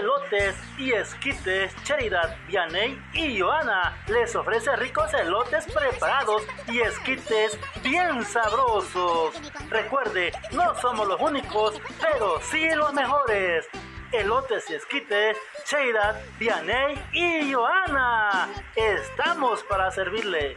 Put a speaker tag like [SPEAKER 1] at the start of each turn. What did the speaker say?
[SPEAKER 1] elotes y esquites, Cheridad, Vianey y Joana les ofrece ricos elotes preparados y esquites bien sabrosos. Recuerde, no somos los únicos, pero sí los mejores. Elotes y esquites, Cheridad, Vianey y Joana. Estamos para servirle.